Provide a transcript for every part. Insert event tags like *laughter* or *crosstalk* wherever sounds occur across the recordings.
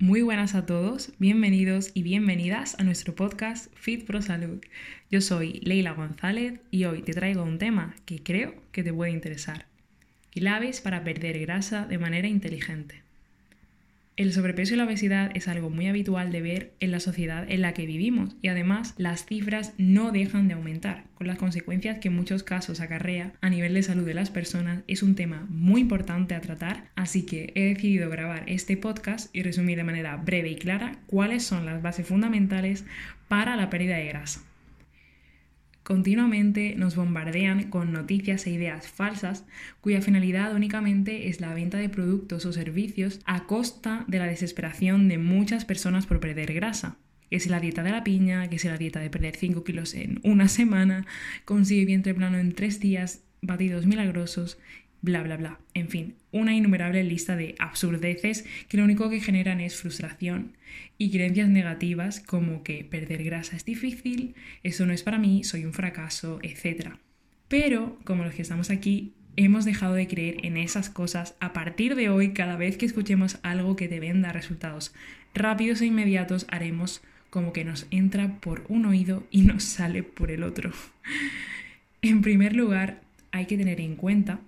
Muy buenas a todos, bienvenidos y bienvenidas a nuestro podcast Fit Pro Salud. Yo soy Leila González y hoy te traigo un tema que creo que te puede interesar. Claves para perder grasa de manera inteligente. El sobrepeso y la obesidad es algo muy habitual de ver en la sociedad en la que vivimos y además las cifras no dejan de aumentar, con las consecuencias que en muchos casos acarrea a nivel de salud de las personas. Es un tema muy importante a tratar, así que he decidido grabar este podcast y resumir de manera breve y clara cuáles son las bases fundamentales para la pérdida de grasa. Continuamente nos bombardean con noticias e ideas falsas cuya finalidad únicamente es la venta de productos o servicios a costa de la desesperación de muchas personas por perder grasa. Que la dieta de la piña, que si la dieta de perder 5 kilos en una semana, consigue vientre plano en 3 días, batidos milagrosos, bla, bla, bla. En fin, una innumerable lista de absurdeces que lo único que generan es frustración y creencias negativas como que perder grasa es difícil, eso no es para mí, soy un fracaso, etc. Pero, como los que estamos aquí, hemos dejado de creer en esas cosas. A partir de hoy, cada vez que escuchemos algo que te venda resultados rápidos e inmediatos, haremos como que nos entra por un oído y nos sale por el otro. *laughs* en primer lugar, hay que tener en cuenta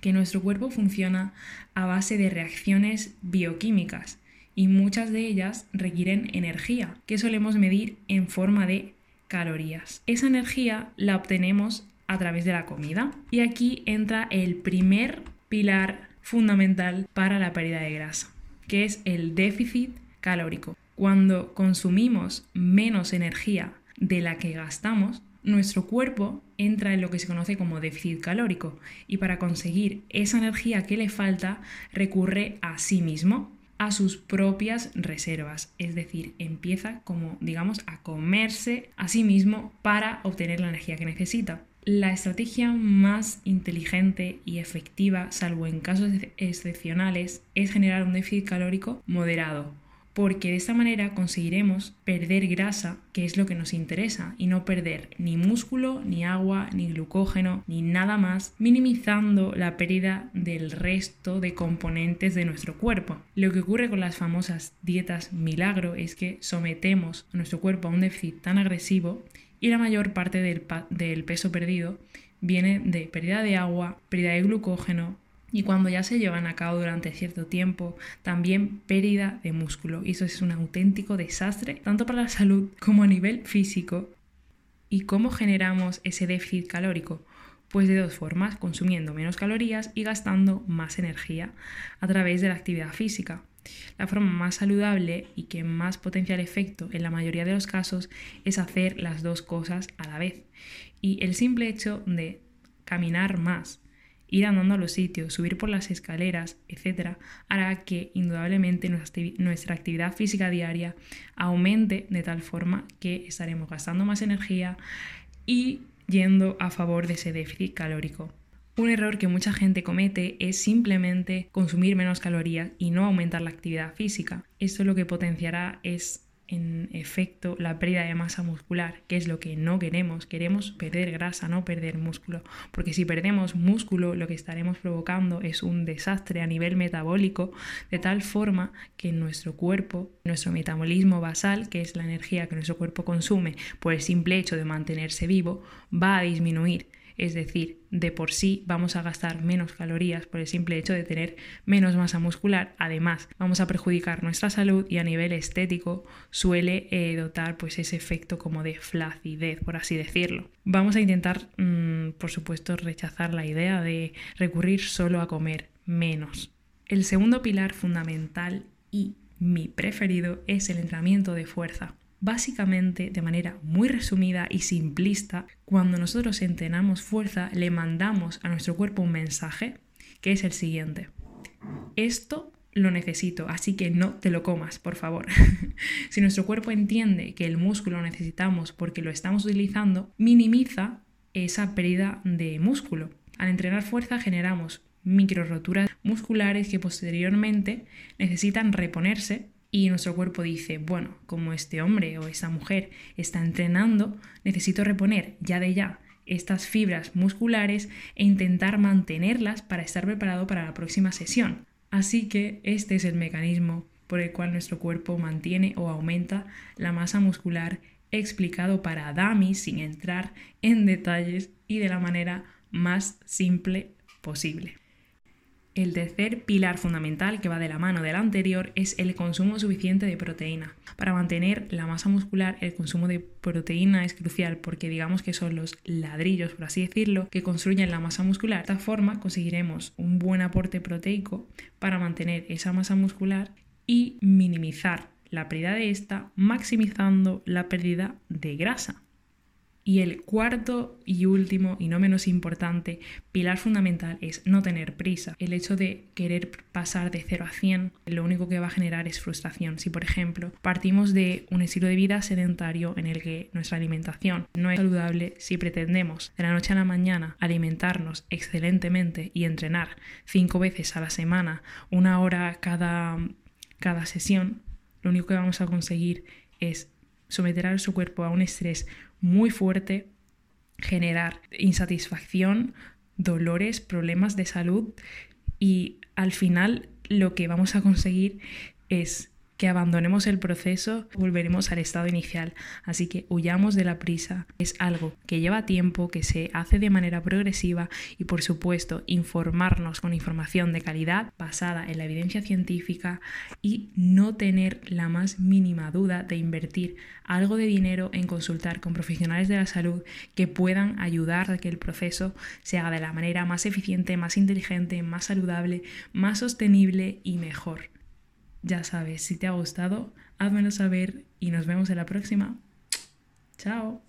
que nuestro cuerpo funciona a base de reacciones bioquímicas y muchas de ellas requieren energía, que solemos medir en forma de calorías. Esa energía la obtenemos a través de la comida y aquí entra el primer pilar fundamental para la pérdida de grasa, que es el déficit calórico. Cuando consumimos menos energía de la que gastamos, nuestro cuerpo entra en lo que se conoce como déficit calórico y para conseguir esa energía que le falta recurre a sí mismo, a sus propias reservas, es decir, empieza como digamos a comerse a sí mismo para obtener la energía que necesita. La estrategia más inteligente y efectiva, salvo en casos excepcionales, es generar un déficit calórico moderado, porque de esta manera conseguiremos perder grasa, que es lo que nos interesa, y no perder ni músculo, ni agua, ni glucógeno, ni nada más, minimizando la pérdida del resto de componentes de nuestro cuerpo. Lo que ocurre con las famosas dietas milagro es que sometemos a nuestro cuerpo a un déficit tan agresivo y la mayor parte del, del peso perdido viene de pérdida de agua, pérdida de glucógeno, y cuando ya se llevan a cabo durante cierto tiempo, también pérdida de músculo. Y eso es un auténtico desastre, tanto para la salud como a nivel físico. ¿Y cómo generamos ese déficit calórico? Pues de dos formas, consumiendo menos calorías y gastando más energía a través de la actividad física. La forma más saludable y que más potencial efecto en la mayoría de los casos es hacer las dos cosas a la vez. Y el simple hecho de caminar más, ir andando a los sitios, subir por las escaleras, etc., hará que indudablemente nuestra actividad física diaria aumente de tal forma que estaremos gastando más energía y yendo a favor de ese déficit calórico. Un error que mucha gente comete es simplemente consumir menos calorías y no aumentar la actividad física. Esto lo que potenciará es en efecto la pérdida de masa muscular, que es lo que no queremos. Queremos perder grasa, no perder músculo, porque si perdemos músculo lo que estaremos provocando es un desastre a nivel metabólico, de tal forma que nuestro cuerpo, nuestro metabolismo basal, que es la energía que nuestro cuerpo consume por el simple hecho de mantenerse vivo, va a disminuir es decir, de por sí vamos a gastar menos calorías por el simple hecho de tener menos masa muscular. Además, vamos a perjudicar nuestra salud y a nivel estético suele eh, dotar pues ese efecto como de flacidez, por así decirlo. Vamos a intentar, mm, por supuesto, rechazar la idea de recurrir solo a comer menos. El segundo pilar fundamental y mi preferido es el entrenamiento de fuerza. Básicamente, de manera muy resumida y simplista, cuando nosotros entrenamos fuerza, le mandamos a nuestro cuerpo un mensaje que es el siguiente. Esto lo necesito, así que no te lo comas, por favor. *laughs* si nuestro cuerpo entiende que el músculo lo necesitamos porque lo estamos utilizando, minimiza esa pérdida de músculo. Al entrenar fuerza generamos micro roturas musculares que posteriormente necesitan reponerse y nuestro cuerpo dice, bueno, como este hombre o esta mujer está entrenando, necesito reponer ya de ya estas fibras musculares e intentar mantenerlas para estar preparado para la próxima sesión. Así que este es el mecanismo por el cual nuestro cuerpo mantiene o aumenta la masa muscular explicado para dummies sin entrar en detalles y de la manera más simple posible. El tercer pilar fundamental que va de la mano del anterior es el consumo suficiente de proteína. Para mantener la masa muscular, el consumo de proteína es crucial porque digamos que son los ladrillos, por así decirlo, que construyen la masa muscular. De esta forma conseguiremos un buen aporte proteico para mantener esa masa muscular y minimizar la pérdida de esta, maximizando la pérdida de grasa. Y el cuarto y último y no menos importante pilar fundamental es no tener prisa. El hecho de querer pasar de 0 a 100 lo único que va a generar es frustración. Si por ejemplo partimos de un estilo de vida sedentario en el que nuestra alimentación no es saludable, si pretendemos de la noche a la mañana alimentarnos excelentemente y entrenar cinco veces a la semana, una hora cada, cada sesión, lo único que vamos a conseguir es someter a su cuerpo a un estrés muy fuerte, generar insatisfacción, dolores, problemas de salud y al final lo que vamos a conseguir es que abandonemos el proceso, volveremos al estado inicial. Así que huyamos de la prisa. Es algo que lleva tiempo, que se hace de manera progresiva y por supuesto informarnos con información de calidad basada en la evidencia científica y no tener la más mínima duda de invertir algo de dinero en consultar con profesionales de la salud que puedan ayudar a que el proceso se haga de la manera más eficiente, más inteligente, más saludable, más sostenible y mejor. Ya sabes, si te ha gustado, házmelo saber y nos vemos en la próxima. Chao.